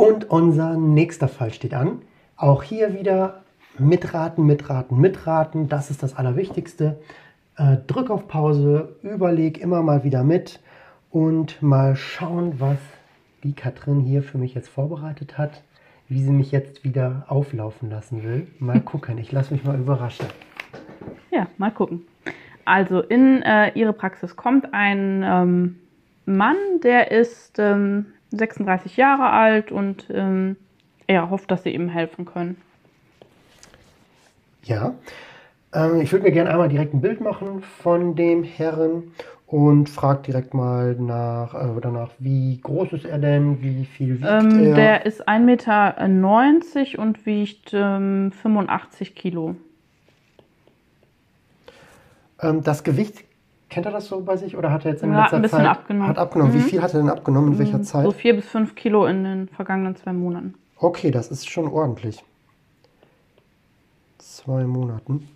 Und unser nächster Fall steht an. Auch hier wieder mitraten, mitraten, mitraten. Das ist das Allerwichtigste. Äh, drück auf Pause, überleg immer mal wieder mit und mal schauen, was die Katrin hier für mich jetzt vorbereitet hat, wie sie mich jetzt wieder auflaufen lassen will. Mal gucken, ich lasse mich mal überraschen. Ja, mal gucken. Also in äh, ihre Praxis kommt ein ähm, Mann, der ist ähm, 36 Jahre alt und ähm, er hofft, dass sie ihm helfen können. Ja, ähm, ich würde mir gerne einmal direkt ein Bild machen von dem Herren und frage direkt mal nach, äh, danach, wie groß ist er denn, wie viel wiegt Ähm, er? der ist 1,90 Meter und wiegt ähm, 85 Kilo. Ähm, das Gewicht, kennt er das so bei sich oder hat er jetzt in Ja, letzter ein bisschen Zeit abgenommen. Hat abgenommen. Wie Mhm. viel hat er denn abgenommen? In welcher Zeit? So 4 bis 5 Kilo in den vergangenen zwei Monaten. Okay, das ist schon ordentlich. Zwei Monaten.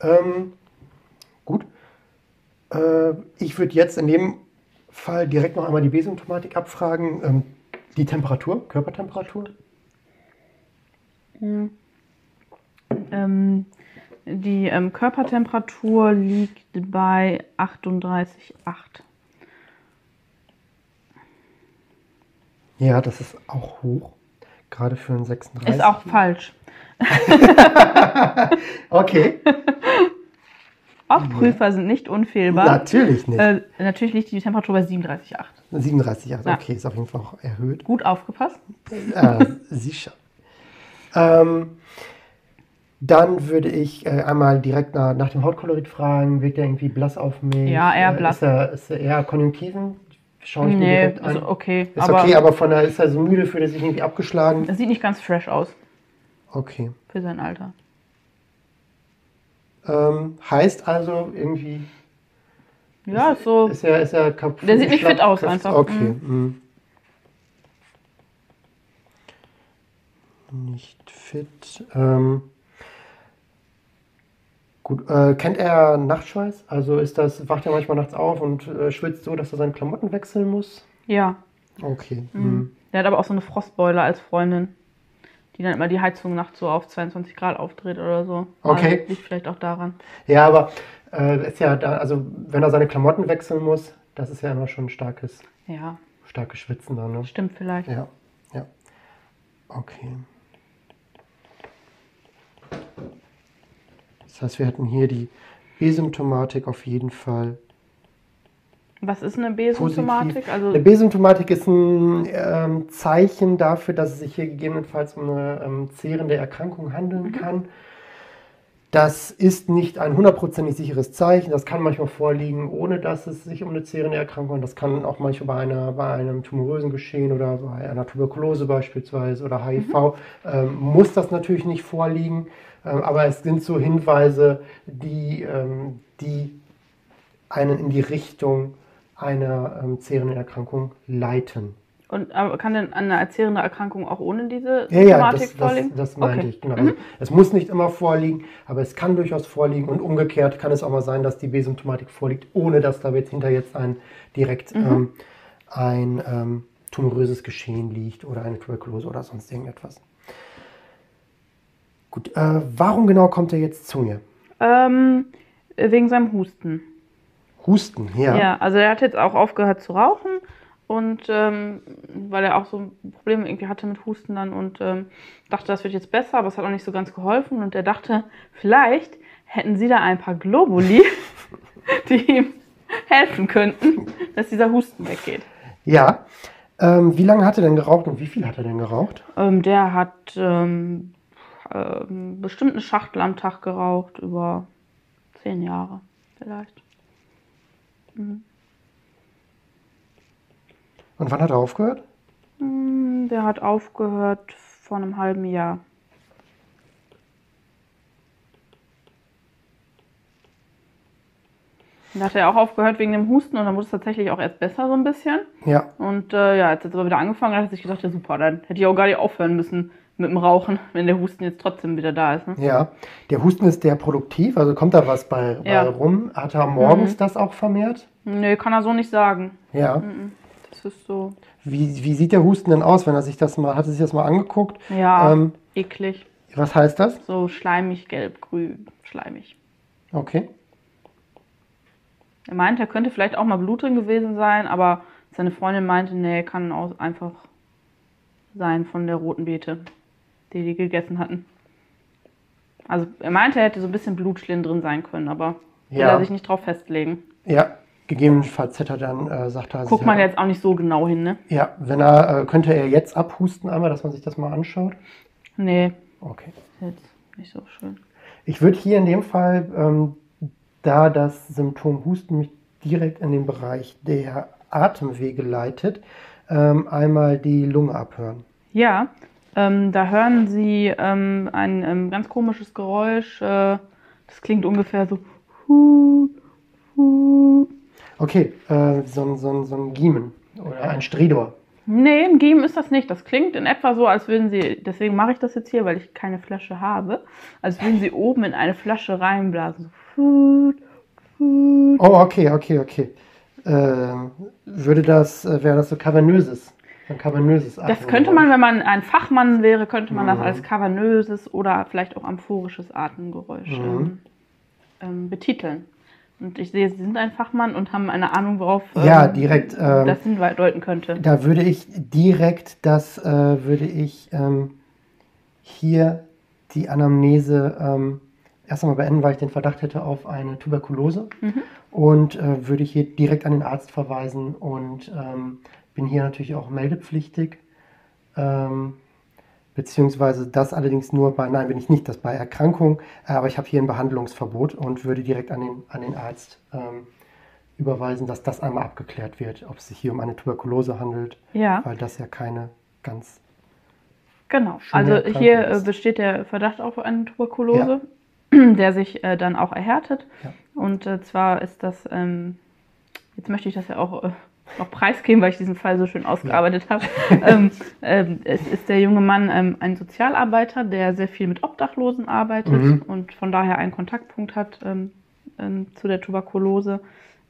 Ähm, gut. Äh, ich würde jetzt in dem Fall direkt noch einmal die B-Symptomatik abfragen. Ähm, die Temperatur, Körpertemperatur. Ähm, die ähm, Körpertemperatur liegt bei 38,8. Ja, das ist auch hoch. Gerade für einen 36. Ist auch falsch. Okay, Auch Prüfer sind nicht unfehlbar. natürlich nicht. Äh, natürlich liegt die Temperatur bei 37,8. 37 Jahre, ja. okay, ist auf jeden Fall auch erhöht. Gut aufgepasst. Äh, sicher. Ähm, dann würde ich äh, einmal direkt nach, nach dem Hautkolorit fragen. Wirkt er irgendwie blass auf mich? Ja, eher Äh, blass. Ist er, ist er eher Konjunktiven? Schaue ich mir Nee, direkt an. also okay. ist aber okay, aber von der ist er so müde, fühlt er sich irgendwie abgeschlagen? es sieht nicht ganz fresh aus Okay. für sein Alter. Ähm, heißt also irgendwie. Ja, ist so. Ist er, ist er kaputt? Der sieht nicht fit aus kaputt- einfach. Okay. mhm. Nicht fit. Ähm, gut. Äh, kennt er Nachtschweiß? Also ist das, wacht er manchmal nachts auf und äh, schwitzt so, dass er seine Klamotten wechseln muss? Ja. Okay. Mhm. mhm. Der hat aber auch so eine Frostbeule als Freundin, die dann immer die Heizung nachts so auf 22 Grad aufdreht oder so. Okay. Also, liegt vielleicht auch daran. Ja, aber äh, ist ja da, also wenn er seine Klamotten wechseln muss, das ist ja immer schon ein starkes, Ja, starkes Schwitzen dann, ne? stimmt vielleicht. Ja, ja. Okay. Das heißt, wir hatten hier die B-Symptomatik auf jeden Fall. Was ist eine B-Symptomatik? Also, Eine B-Symptomatik ist ein ähm, Zeichen dafür, dass es sich hier gegebenenfalls um eine ähm, zehrende Erkrankung handeln Mhm. kann. Das ist nicht ein hundertprozentig sicheres Zeichen. Das kann manchmal vorliegen, ohne dass es sich um eine zehrende Erkrankung handelt. Das kann auch manchmal bei, einer, bei einem tumorösen Geschehen oder bei einer Tuberkulose beispielsweise oder HIV. Ähm, muss das natürlich nicht vorliegen, ähm, aber es sind so Hinweise, die, ähm, die einen in die Richtung einer ähm, zehrenden Erkrankung leiten. Und aber kann denn eine erzählende Erkrankung auch ohne diese Ja, ja, Symptomatik das, das, vorliegen? das meinte okay. ich. Genau. Also, es muss nicht immer vorliegen, aber es kann durchaus vorliegen und umgekehrt kann es auch mal sein, dass die B-Symptomatik vorliegt, ohne dass da jetzt hinter jetzt ein direkt ähm, ein ähm, tumoröses Geschehen liegt oder eine Tuberkulose oder sonst irgendetwas. Gut, äh, warum genau kommt er jetzt zu mir? Ähm, wegen seinem Husten. Husten, ja. Ja. also er hat jetzt auch aufgehört zu rauchen und ähm, weil er auch so Probleme irgendwie hatte mit Husten dann und ähm, dachte, das wird jetzt besser, aber es hat auch nicht so ganz geholfen und er dachte, vielleicht hätten sie da ein paar Globuli, die ihm helfen könnten, dass dieser Husten weggeht. Ja. Ähm, wie lange hat er denn geraucht und wie viel hat er denn geraucht? Ähm, der hat ähm, ähm, bestimmt eine Schachtel am Tag geraucht, über zehn Jahre vielleicht. Und wann hat er aufgehört? Hm, Der hat aufgehört vor einem halben Jahr. Da hat er auch aufgehört wegen dem Husten und dann wurde es tatsächlich auch erst besser so ein bisschen. Ja. Und äh, ja, jetzt hat er aber wieder angefangen und hat sich gedacht, ja super, dann hätte ich auch gar nicht aufhören müssen mit dem Rauchen, wenn der Husten jetzt trotzdem wieder da ist. Ne? Ja, der Husten ist der produktiv, also kommt da was bei, Ja. bei rum? Hat er morgens Mhm. das auch vermehrt? Nee, kann er so nicht sagen. Ja. Das Das ist so, Wie, wie sieht der Husten denn aus, wenn er sich das mal, hat er sich das mal angeguckt? ja, Ähm, eklig. was heißt das? So schleimig, gelb, grün, schleimig. Okay. Er meinte, er könnte vielleicht auch mal Blut drin gewesen sein, aber seine Freundin meinte, nee, kann auch einfach sein von der roten Beete, die die gegessen hatten. Also er meinte, er hätte so ein bisschen Blutschlieren drin sein können, aber will Ja. er sich nicht drauf festlegen. Ja, gegebenenfalls hätte er dann, äh, sagt er. Guckt man jetzt auch nicht so genau hin, ne? Ja, wenn er, äh, könnte er jetzt abhusten einmal, dass man sich das mal anschaut? Nee, Okay. jetzt nicht so schön. Ich würde hier in dem Fall, ähm, da das Symptom Husten mich direkt in den Bereich der Atemwege leitet, ähm, einmal die Lunge abhören. Ja, ähm, da hören Sie ähm, ein ähm, ganz komisches Geräusch. Äh, das klingt ungefähr so. Okay, äh, so, ein- so, ein- so ein Giemen oder ein Stridor. Nee, ein Geben ist das nicht. Das klingt in etwa so, als würden Sie, deswegen mache ich das jetzt hier, weil ich keine Flasche habe, als würden Sie oben in eine Flasche reinblasen. So. Oh, okay, okay, okay. Ähm, würde das, äh, wäre das so kavernöses? Ein kavernöses Das könnte man, wenn man ein Fachmann wäre, könnte man das Mhm. als kavernöses oder vielleicht auch amphorisches Atemgeräusch Mhm. ähm, ähm, betiteln. Und ich sehe, Sie sind ein Fachmann und haben eine Ahnung, worauf Ja, ähm, direkt, ähm, das hindeuten könnte. Da würde ich direkt das, äh, würde ich ähm, hier die Anamnese ähm, erst einmal beenden, weil ich den Verdacht hätte auf eine Tuberkulose Mhm. und äh, würde ich hier direkt an den Arzt verweisen und ähm, bin hier natürlich auch meldepflichtig. Ähm, beziehungsweise das allerdings nur bei, nein, bin ich nicht, das bei Erkrankung, äh, aber ich habe hier ein Behandlungsverbot und würde direkt an den, an den Arzt ähm, überweisen, dass das einmal abgeklärt wird, ob es sich hier um eine Tuberkulose handelt, Ja, weil das ja keine ganz. genau. Also hier äh, ist. besteht der Verdacht auf eine Tuberkulose, der sich äh, dann auch erhärtet. Ja. Und äh, zwar ist das, ähm, jetzt möchte ich das ja auch äh, noch preisgeben, weil ich diesen Fall so schön ausgearbeitet habe. ähm, ähm, es ist der junge Mann ähm, ein Sozialarbeiter, der sehr viel mit Obdachlosen arbeitet Mhm. und von daher einen Kontaktpunkt hat ähm, ähm, zu der Tuberkulose,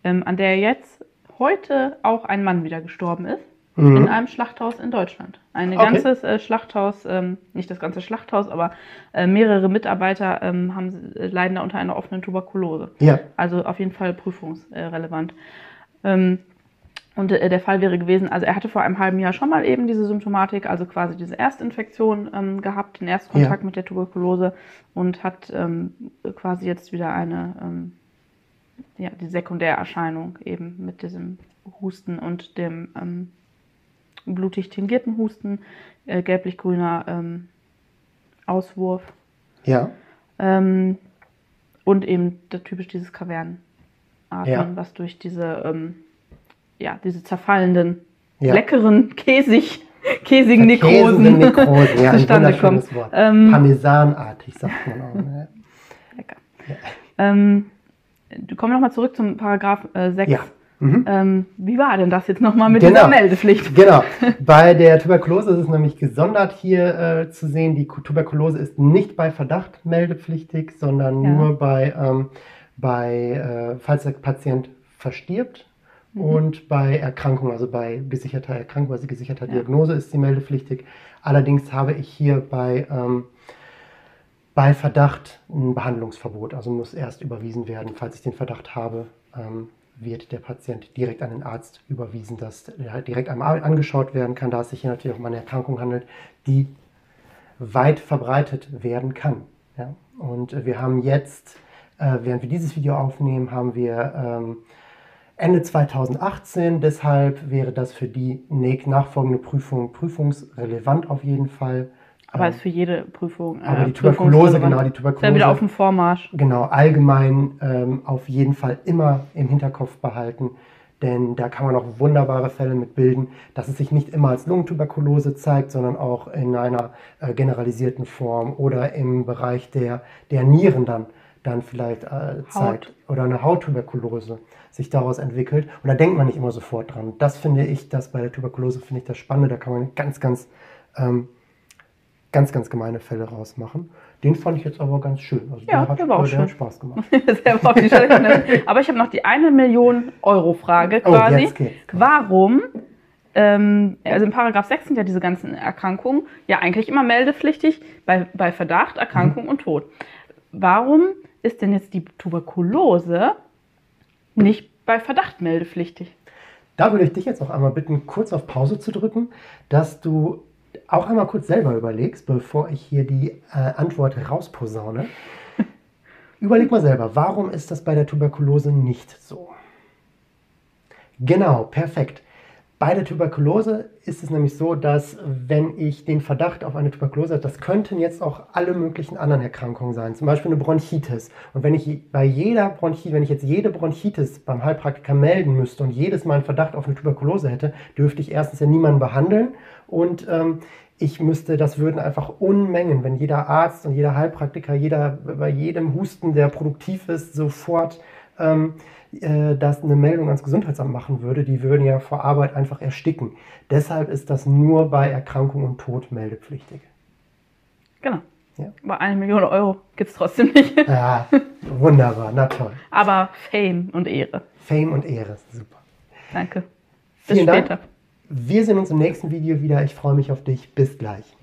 ähm, an der jetzt heute auch ein Mann wieder gestorben ist. Mhm. In einem Schlachthaus in Deutschland. Ein Okay. ganzes äh, Schlachthaus, ähm, nicht das ganze Schlachthaus, aber äh, mehrere Mitarbeiter haben, äh, leiden da unter einer offenen Tuberkulose. Ja, Also auf jeden Fall prüfungsrelevant. Ähm, und äh, der Fall wäre gewesen, also er hatte vor einem halben Jahr schon mal eben diese Symptomatik, also quasi diese Erstinfektion ähm, gehabt, den Erstkontakt Ja. mit der Tuberkulose und hat ähm, quasi jetzt wieder eine, ähm, ja, die Sekundärerscheinung eben mit diesem Husten und dem ähm, blutig tingierten Husten, äh, gelblich-grüner ähm, Auswurf ja, ähm, und eben typisch dieses Kavernenatmen, Ja. was durch diese, ja, diese zerfallenden, ja. leckeren, käsig, käsigen Nekrosen Nekrosen, ja, zustande kommen. Ähm, Parmesanartig, sagt man auch. Ne? Lecker. Ja. Ähm, du komm nochmal zurück zum Paragraph äh, 6. Ja. Mhm. Ähm, wie war denn das jetzt nochmal mit Genau. dieser Meldepflicht? Genau. Bei der Tuberkulose ist es nämlich gesondert hier äh, zu sehen. Die Tuberkulose ist nicht bei Verdacht meldepflichtig, sondern Ja. nur bei, ähm, bei äh, falls der Patient verstirbt Mhm. und bei Erkrankung, also bei gesicherter Erkrankung, also gesicherter Ja. Diagnose ist sie meldepflichtig. Allerdings habe ich hier bei, ähm, bei Verdacht ein Behandlungsverbot, also muss erst überwiesen werden. Falls ich den Verdacht habe, ähm, wird der Patient direkt an den Arzt überwiesen, dass er halt direkt einmal angeschaut werden kann, da es sich hier natürlich um eine Erkrankung handelt, die weit verbreitet werden kann. Ja? Und äh, wir haben jetzt, äh, während wir dieses Video aufnehmen, haben wir ähm, Ende 2018. Deshalb wäre das für die nachfolgende Prüfung prüfungsrelevant auf jeden Fall. Aber Ähm, ist für jede Prüfung. äh, aber die Tuberkulose, genau, die Ist ja wieder Tuberkulose, auf dem Vormarsch. genau, allgemein ähm, auf jeden Fall immer im Hinterkopf behalten, denn da kann man auch wunderbare Fälle mit bilden, dass es sich nicht immer als Lungentuberkulose zeigt, sondern auch in einer äh, generalisierten Form oder im Bereich der, der Nieren dann, dann vielleicht äh, zeigt oder eine Hauttuberkulose sich daraus entwickelt. Und da denkt man nicht immer sofort dran. Das finde ich, das bei der Tuberkulose finde ich das Spannende. Da kann man ganz, ganz ähm, ganz, ganz gemeine Fälle rausmachen. Den fand ich jetzt aber ganz schön. Also Ja, der hat, der war auch äh, der hat schön. Spaß gemacht. Aber ich habe noch die eine Million Euro Frage Oh, quasi. jetzt geht's. Warum ähm, also in Paragraph 6 sind ja diese ganzen Erkrankungen ja eigentlich immer meldepflichtig bei, bei Verdacht, Erkrankung und Tod. Warum ist denn jetzt die Tuberkulose nicht bei Verdacht meldepflichtig? Da würde ich dich jetzt noch einmal bitten, kurz auf Pause zu drücken, dass du auch einmal kurz selber überlegst, bevor ich hier die äh, Antwort rausposaune. Überleg mal selber, warum ist das bei der Tuberkulose nicht so? Genau, perfekt. Bei der Tuberkulose ist es nämlich so, dass wenn ich den Verdacht auf eine Tuberkulose habe, das könnten jetzt auch alle möglichen anderen Erkrankungen sein, zum Beispiel eine Bronchitis. Und wenn ich bei jeder Bronchitis, wenn ich jetzt jede Bronchitis beim Heilpraktiker melden müsste und jedes Mal einen Verdacht auf eine Tuberkulose hätte, dürfte ich erstens ja niemanden behandeln und ähm, ich müsste, das würden einfach Unmengen, wenn jeder Arzt und jeder Heilpraktiker, jeder bei jedem Husten, der produktiv ist, sofort ähm, äh, das eine Meldung ans Gesundheitsamt machen würde, die würden ja vor Arbeit einfach ersticken. Deshalb ist das nur bei Erkrankung und Tod meldepflichtig. Genau. Ja. Aber eine Million Euro gibt es trotzdem nicht. Ja, wunderbar, na toll. Aber Fame und Ehre. Fame und Ehre, super. Danke. Bis Vielen später. Dank. Wir sehen uns im nächsten Video wieder. Ich freue mich auf dich. Bis gleich.